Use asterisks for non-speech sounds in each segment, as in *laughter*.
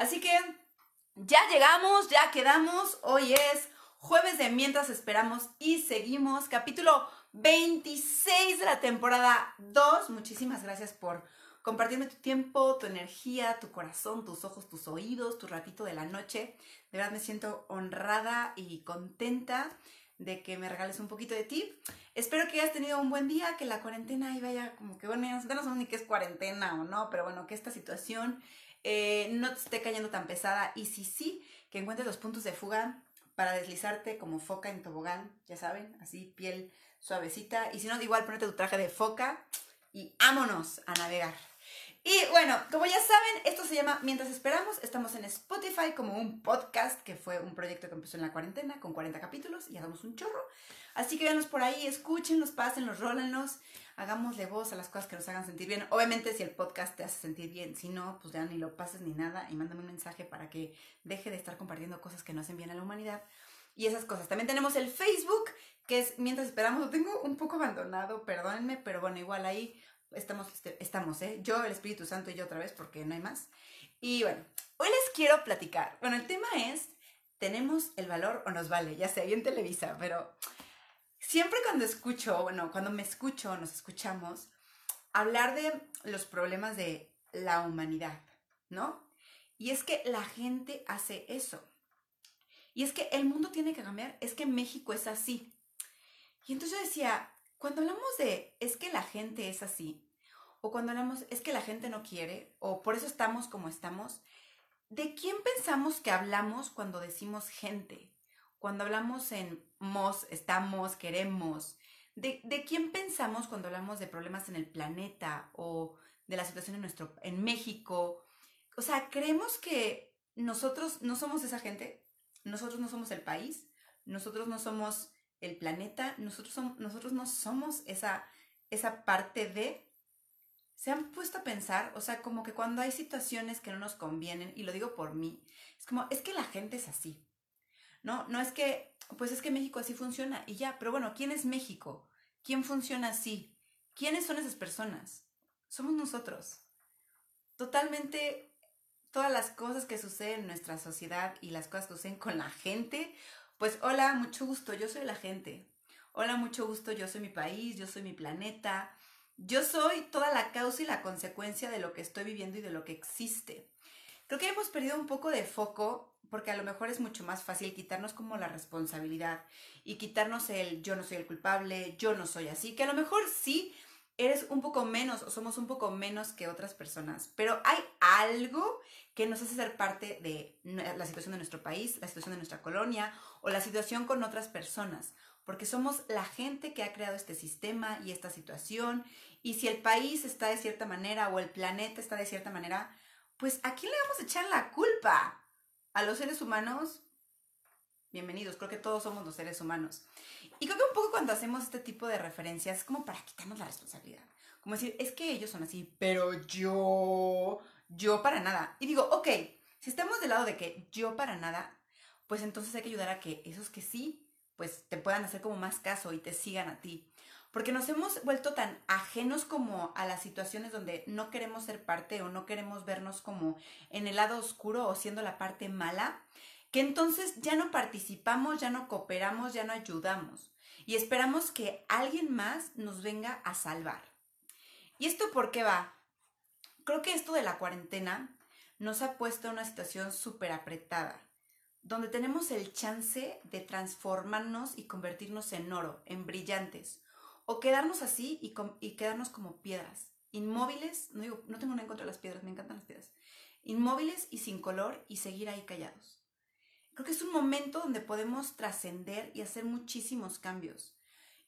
Así que ya llegamos, ya quedamos. Hoy es jueves de Mientras Esperamos y seguimos. Capítulo 26 de la temporada 2. Muchísimas gracias por compartirme tu tiempo, tu energía, tu corazón, tus ojos, tus oídos, tu ratito de la noche. De verdad me siento honrada y contenta de que me regales un poquito de ti. Espero que hayas tenido un buen día, que la cuarentena ahí vaya como que, bueno, no sabemos ni qué es cuarentena o no, pero bueno, que esta situación eh, no te esté cayendo tan pesada y si sí, que encuentres los puntos de fuga para deslizarte como foca en tobogán, ya saben, así piel suavecita. Y si no, igual ponete tu traje de foca y vámonos a navegar. Y bueno, como ya saben, esto se llama Mientras Esperamos. Estamos en Spotify como un podcast que fue un proyecto que empezó en la cuarentena con 40 capítulos y hagamos un chorro. Así que véanos por ahí, escúchenlos, pásenlos, rólenlos, hagámosle voz a las cosas que nos hagan sentir bien. Obviamente, si el podcast te hace sentir bien, si no, pues ya ni lo pases ni nada y mándame un mensaje para que deje de estar compartiendo cosas que no hacen bien a la humanidad y esas cosas. También tenemos el Facebook, que es Mientras Esperamos. Lo tengo un poco abandonado, perdónenme, pero bueno, igual ahí Estamos, este, estamos, ¿eh? Yo, el Espíritu Santo y yo otra vez, porque no hay más. Y bueno, hoy les quiero platicar. Bueno, el tema es, ¿tenemos el valor o nos vale? Ya sé, bien Televisa, pero siempre cuando escucho, bueno, cuando me escucho, nos escuchamos, hablar de los problemas de la humanidad, ¿no? Y es que la gente hace eso. Y es que el mundo tiene que cambiar, es que México es así. Y entonces yo decía, cuando hablamos de es que la gente es así, o cuando hablamos es que la gente no quiere, o por eso estamos como estamos, ¿de quién pensamos que hablamos cuando decimos gente? Cuando hablamos en mos, estamos, queremos. ¿De, ¿De, quién pensamos cuando hablamos de problemas en el planeta o de la situación en, nuestro, en México? O sea, ¿creemos que nosotros no somos esa gente? ¿Nosotros no somos el país? ¿Nosotros no somos el planeta, nosotros, somos, nosotros no somos esa, esa parte de... Se han puesto a pensar, o sea, como que cuando hay situaciones que no nos convienen, y lo digo por mí, es como, es que la gente es así, ¿no? No es que, pues es que México así funciona y ya, pero bueno, ¿quién es México? ¿Quién funciona así? ¿Quiénes son esas personas? Somos nosotros. Totalmente todas las cosas que suceden en nuestra sociedad y las cosas que suceden con la gente pues hola, mucho gusto, yo soy la gente. Hola, mucho gusto, yo soy mi país, yo soy mi planeta. Yo soy toda la causa y la consecuencia de lo que estoy viviendo y de lo que existe. Creo que hemos perdido un poco de foco porque a lo mejor es mucho más fácil quitarnos como la responsabilidad y quitarnos el yo no soy el culpable, yo no soy así, que a lo mejor sí eres un poco menos o somos un poco menos que otras personas, pero hay algo que nos hace ser parte de la situación de nuestro país, la situación de nuestra colonia o la situación con otras personas, porque somos la gente que ha creado este sistema y esta situación, y si el país está de cierta manera o el planeta está de cierta manera, pues ¿a quién le vamos a echar la culpa? ¿A los seres humanos? Bienvenidos, creo que todos somos los seres humanos. Y creo que un poco cuando hacemos este tipo de referencias es como para quitarnos la responsabilidad. Como decir, es que ellos son así, pero yo, yo para nada. Y digo, ok, si estamos del lado de que yo para nada, pues entonces hay que ayudar a que esos que sí, pues te puedan hacer como más caso y te sigan a ti. Porque nos hemos vuelto tan ajenos como a las situaciones donde no queremos ser parte o no queremos vernos como en el lado oscuro o siendo la parte mala, que entonces ya no participamos, ya no cooperamos, ya no ayudamos y esperamos que alguien más nos venga a salvar. ¿Y esto por qué va? Creo que esto de la cuarentena nos ha puesto en una situación súper apretada, donde tenemos el chance de transformarnos y convertirnos en oro, en brillantes, o quedarnos así y, quedarnos como piedras, inmóviles, no, no tengo nada en contra de las piedras, me encantan las piedras, inmóviles y sin color y seguir ahí callados. Creo que es un momento donde podemos trascender y hacer muchísimos cambios.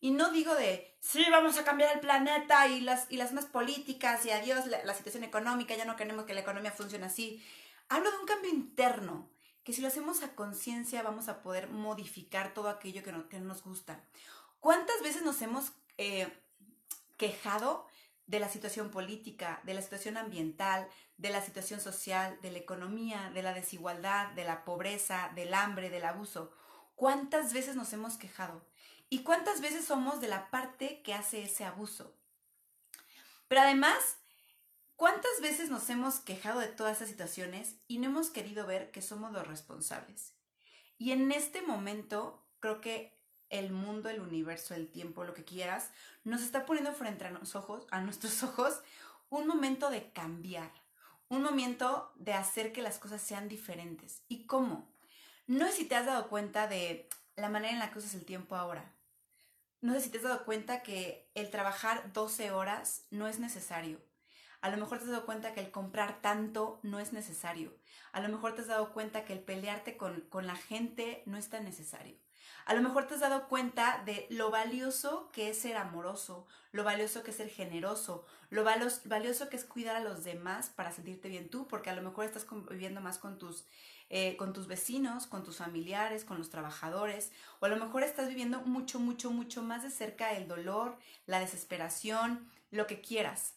Y no digo de, sí, vamos a cambiar el planeta y las, y las más políticas y adiós la, la situación económica, ya no queremos que la economía funcione así. Hablo de un cambio interno, que si lo hacemos a conciencia vamos a poder modificar todo aquello que no, que no nos gusta. ¿Cuántas veces nos hemos eh, quejado de la situación política, de la situación ambiental, de la situación social, de la economía, de la desigualdad, de la pobreza, del hambre, del abuso. ¿Cuántas veces nos hemos quejado? ¿Y cuántas veces somos de la parte que hace ese abuso? Pero además, ¿Cuántas veces nos hemos quejado de todas esas situaciones y no hemos querido ver que somos los responsables? Y en este momento creo que el mundo, el universo, el tiempo, lo que quieras, nos está poniendo frente a, ojos, a nuestros *laughs* ojos un momento de cambiar, un momento de hacer que las cosas sean diferentes. ¿Y cómo? No sé si te has dado cuenta de la manera en la que usas el tiempo ahora. No sé si te has dado cuenta que el trabajar 12 horas no es necesario. A lo mejor te has dado cuenta que el comprar tanto no es necesario. A lo mejor te has dado cuenta que el pelearte con, con la gente no es tan necesario. A lo mejor te has dado cuenta de lo valioso que es ser amoroso, lo valioso que es ser generoso, lo valioso que es cuidar a los demás para sentirte bien tú, porque a lo mejor estás conviviendo más con tus, eh, con tus vecinos, con tus familiares, con los trabajadores, o a lo mejor estás viviendo mucho, mucho, mucho más de cerca el dolor, la desesperación, lo que quieras.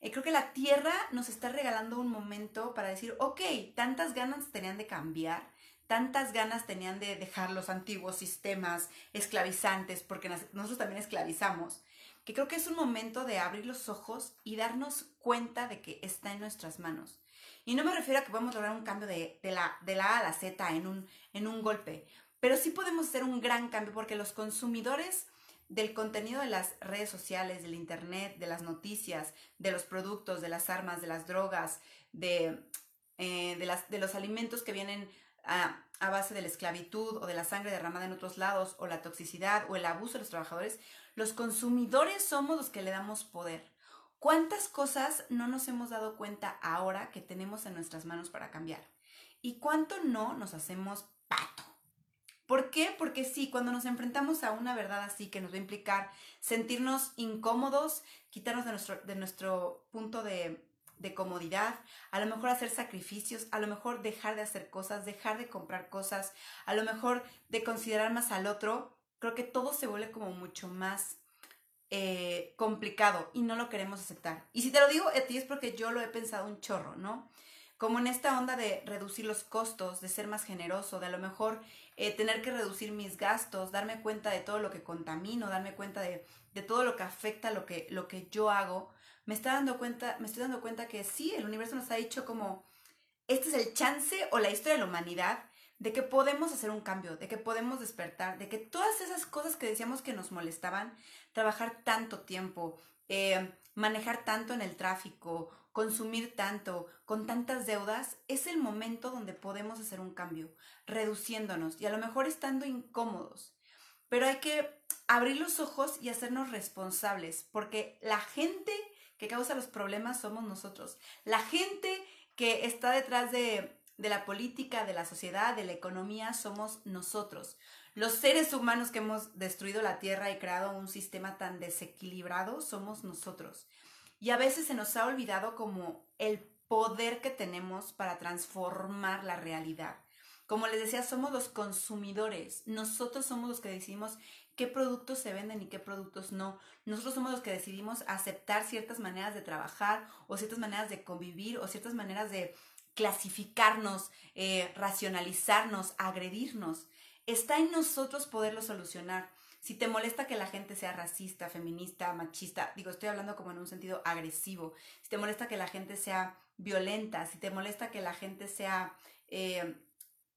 Eh, creo que la tierra nos está regalando un momento para decir, ok, tantas ganas tenían de cambiar, tantas ganas tenían de dejar los antiguos sistemas esclavizantes, porque nosotros también esclavizamos, que creo que es un momento de abrir los ojos y darnos cuenta de que está en nuestras manos. Y no me refiero a que podemos lograr un cambio de, la, de la A a la Z en un, en un golpe, pero sí podemos hacer un gran cambio porque los consumidores del contenido de las redes sociales, del internet, de las noticias, de los productos, de las armas, de las drogas, de, eh, de, las, de los alimentos que vienen a, base de la esclavitud o de la sangre derramada en otros lados o la toxicidad o el abuso de los trabajadores, los consumidores somos los que le damos poder. ¿Cuántas cosas no nos hemos dado cuenta ahora que tenemos en nuestras manos para cambiar? ¿Y cuánto no nos hacemos pato? ¿Por qué? Porque sí, cuando nos enfrentamos a una verdad así que nos va a implicar sentirnos incómodos, quitarnos de nuestro, de nuestro punto de, de comodidad, a lo mejor hacer sacrificios, a lo mejor dejar de hacer cosas, dejar de comprar cosas, a lo mejor de considerar más al otro, creo que todo se vuelve como mucho más eh, complicado y no lo queremos aceptar. Y si te lo digo a ti es porque yo lo he pensado un chorro, ¿no? Como en esta onda de reducir los costos, de ser más generoso, de a lo mejor eh, tener que reducir mis gastos, darme cuenta de todo lo que contamino, darme cuenta de, de todo lo que afecta lo que, lo que yo hago me, está dando cuenta, me estoy dando cuenta que sí, el universo nos ha dicho como, este es el chance o la historia de la humanidad de que podemos hacer un cambio, de que podemos despertar, de que todas esas cosas que decíamos que nos molestaban, trabajar tanto tiempo, eh, manejar tanto en el tráfico, consumir tanto, con tantas deudas, es el momento donde podemos hacer un cambio, reduciéndonos y a lo mejor estando incómodos. Pero hay que abrir los ojos y hacernos responsables, porque la gente que causa los problemas somos nosotros. La gente que está detrás de, la política, de la sociedad, de la economía, somos nosotros. Los seres humanos que hemos destruido la Tierra y creado un sistema tan desequilibrado somos nosotros. Y a veces se nos ha olvidado como el poder que tenemos para transformar la realidad. Como les decía, somos los consumidores. Nosotros somos los que decidimos qué productos se venden y qué productos no. Nosotros somos los que decidimos aceptar ciertas maneras de trabajar o ciertas maneras de convivir o ciertas maneras de clasificarnos, eh, racionalizarnos, agredirnos. Está en nosotros poderlo solucionar. Si te molesta que la gente sea racista, feminista, machista, digo, estoy hablando como en un sentido agresivo. Si te molesta que la gente sea violenta, si te molesta que la gente sea eh,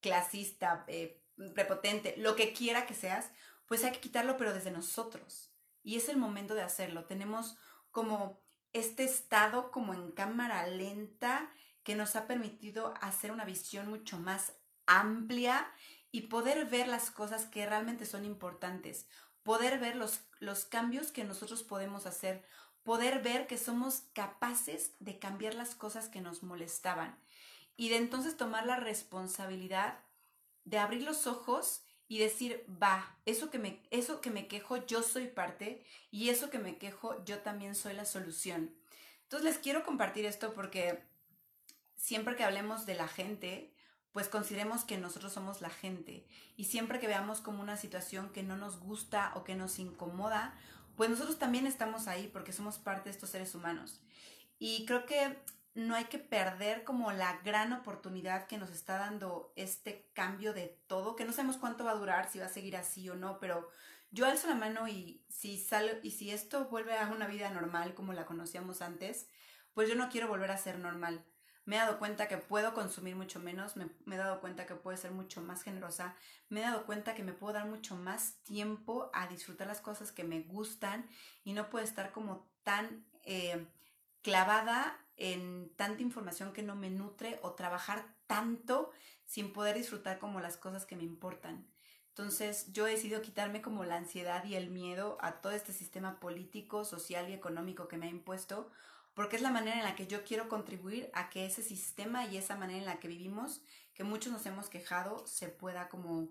clasista, eh, prepotente, lo que quiera que seas, pues hay que quitarlo, pero desde nosotros. Y es el momento de hacerlo. Tenemos como este estado como en cámara lenta que nos ha permitido hacer una visión mucho más amplia y poder ver las cosas que realmente son importantes, poder ver los, los cambios que nosotros podemos hacer, poder ver que somos capaces de cambiar las cosas que nos molestaban y de entonces tomar la responsabilidad de abrir los ojos y decir, va, eso que, me, eso que me quejo, yo soy parte y eso que me quejo, yo también soy la solución. Entonces les quiero compartir esto porque siempre que hablemos de la gente, pues consideremos que nosotros somos la gente y siempre que veamos como una situación que no nos gusta o que nos incomoda, pues nosotros también estamos ahí porque somos parte de estos seres humanos. Y creo que no hay que perder como la gran oportunidad que nos está dando este cambio de todo, que no sabemos cuánto va a durar, si va a seguir así o no, pero yo alzo la mano y si y si esto vuelve a una vida normal como la conocíamos antes, pues yo no quiero volver a ser normal. Me he dado cuenta que puedo consumir mucho menos, me, he dado cuenta que puedo ser mucho más generosa, me he dado cuenta que me puedo dar mucho más tiempo a disfrutar las cosas que me gustan y no puedo estar como tan eh, clavada en tanta información que no me nutre o trabajar tanto sin poder disfrutar como las cosas que me importan. Entonces yo he decidido quitarme como la ansiedad y el miedo a todo este sistema político, social y económico que me ha impuesto, porque es la manera en la que yo quiero contribuir a que ese sistema y esa manera en la que vivimos, que muchos nos hemos quejado, se pueda como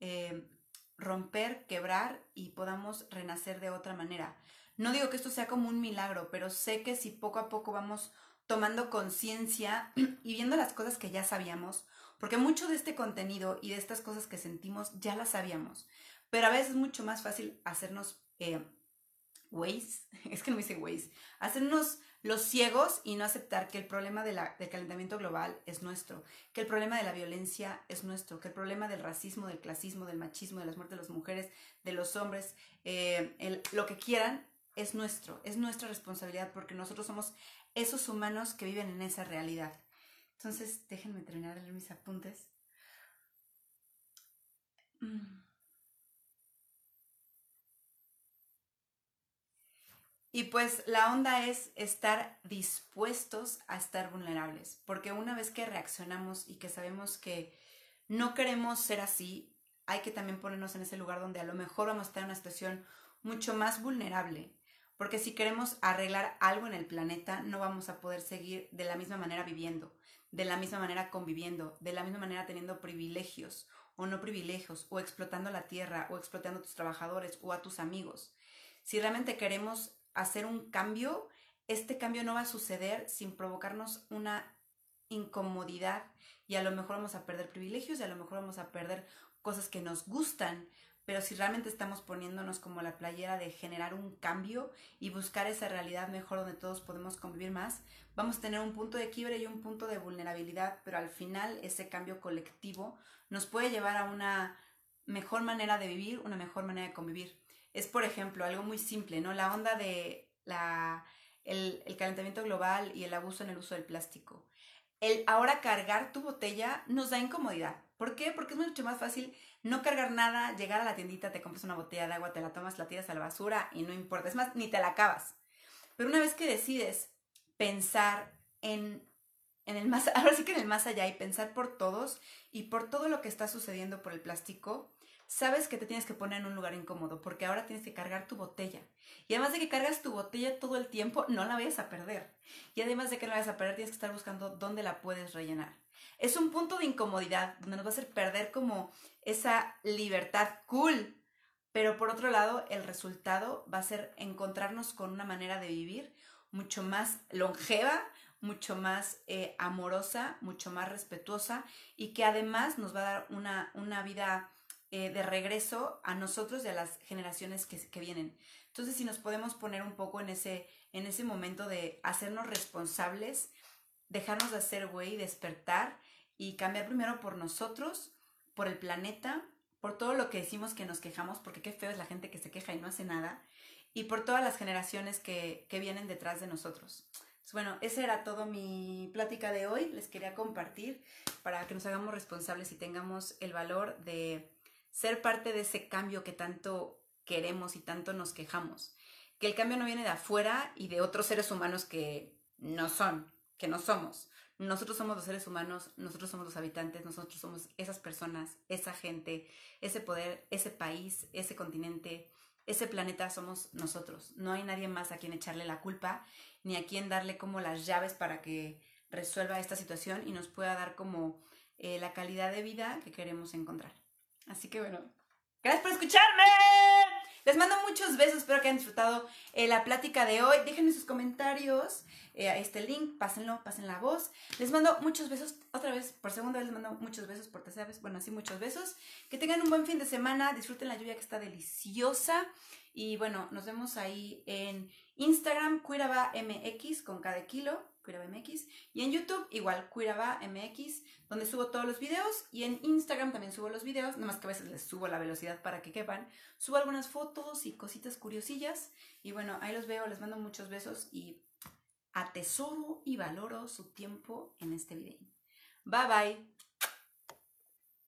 eh, romper, quebrar y podamos renacer de otra manera. No digo que esto sea como un milagro, pero sé que si poco a poco vamos tomando conciencia *clears throat* y viendo las cosas que ya sabíamos, porque mucho de este contenido y de estas cosas que sentimos ya las sabíamos, pero a veces es mucho más fácil hacernos eh, ways, *laughs* es que no me dice ways, hacernos los ciegos y no aceptar que el problema del calentamiento global es nuestro, que el problema de la violencia es nuestro, que el problema del racismo, del clasismo, del machismo, de las muertes de las mujeres, de los hombres, eh, lo que quieran, es nuestro, es nuestra responsabilidad porque nosotros somos esos humanos que viven en esa realidad. Entonces, déjenme terminar de leer mis apuntes. Mm. Y pues la onda es estar dispuestos a estar vulnerables, porque una vez que reaccionamos y que sabemos que no queremos ser así, hay que también ponernos en ese lugar donde a lo mejor vamos a estar en una situación mucho más vulnerable, porque si queremos arreglar algo en el planeta, no vamos a poder seguir de la misma manera viviendo, de la misma manera conviviendo, de la misma manera teniendo privilegios o no privilegios, o explotando la tierra, o explotando a tus trabajadores o a tus amigos. Si realmente queremos hacer un cambio, este cambio no va a suceder sin provocarnos una incomodidad y a lo mejor vamos a perder privilegios y a lo mejor vamos a perder cosas que nos gustan, pero si realmente estamos poniéndonos como la playera de generar un cambio y buscar esa realidad mejor donde todos podemos convivir más, vamos a tener un punto de quiebre y un punto de vulnerabilidad, pero al final ese cambio colectivo nos puede llevar a una mejor manera de vivir, una mejor manera de convivir es, por ejemplo, algo muy simple, ¿no? La onda de la, el, calentamiento global y el abuso en el uso del plástico. El ahora cargar tu botella nos da incomodidad. ¿Por qué? Porque es mucho más fácil no cargar nada, llegar a la tiendita, te compras una botella de agua, te la tomas, la tiras a la basura y no importa. Es más, ni te la acabas. Pero una vez que decides pensar en, en el más, *laughs* ahora sí que en el más allá y pensar por todos y por todo lo que está sucediendo por el plástico, sabes que te tienes que poner en un lugar incómodo porque ahora tienes que cargar tu botella. Y además de que cargas tu botella todo el tiempo, no la vayas a perder. Y además de que no la vayas a perder, tienes que estar buscando dónde la puedes rellenar. Es un punto de incomodidad donde nos va a hacer perder como esa libertad cool. Pero por otro lado, el resultado va a ser encontrarnos con una manera de vivir mucho más longeva, mucho más eh, amorosa, mucho más respetuosa y que además nos va a dar una, una vida eh, de regreso a nosotros y a las generaciones que, vienen. Entonces, si nos podemos poner un poco en ese, en ese momento de hacernos responsables, dejarnos de hacer güey, despertar y cambiar primero por nosotros, por el planeta, por todo lo que decimos que nos quejamos, porque qué feo es la gente que se queja y no hace nada, y por todas las generaciones que, que vienen detrás de nosotros. bueno, esa era todo mi plática de hoy. Les quería compartir para que nos hagamos responsables y tengamos el valor de ser parte de ese cambio que tanto queremos y tanto nos quejamos. Que el cambio no viene de afuera y de otros seres humanos que no son, que no somos. Nosotros somos los seres humanos, nosotros somos los habitantes, nosotros somos esas personas, esa gente, ese poder, ese país, ese continente, ese planeta somos nosotros. No hay nadie más a quien echarle la culpa, ni a quien darle como las llaves para que resuelva esta situación y nos pueda dar como eh, la calidad de vida que queremos encontrar. Así que bueno, gracias por escucharme. Les mando muchos besos, espero que hayan disfrutado eh, la plática de hoy. Déjenme sus comentarios, eh, este link, pásenlo, pasen la voz. Les mando muchos besos, otra vez, por segunda vez les mando muchos besos, por tercera vez, bueno, así muchos besos. Que tengan un buen fin de semana, disfruten la lluvia que está deliciosa. Y bueno, nos vemos ahí en Instagram, MX con cada kilo. MX. Y en YouTube, igual, Cuiraba MX, donde subo todos los videos. Y en Instagram también subo los videos, nada más que a veces les subo la velocidad para que quepan. Subo algunas fotos y cositas curiosillas. Y bueno, ahí los veo, les mando muchos besos y atesoro y valoro su tiempo en este video. Bye bye.